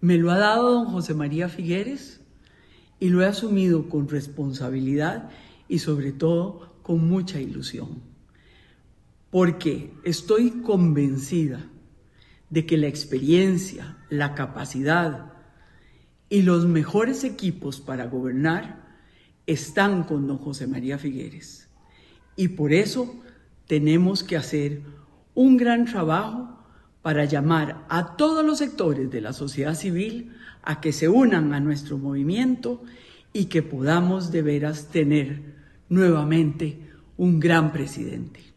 Me lo ha dado don José María Figueres y lo he asumido con responsabilidad y sobre todo con mucha ilusión. Porque estoy convencida de que la experiencia, la capacidad y los mejores equipos para gobernar están con don José María Figueres. Y por eso tenemos que hacer un gran trabajo para llamar a todos los sectores de la sociedad civil a que se unan a nuestro movimiento y que podamos de veras tener nuevamente un gran presidente.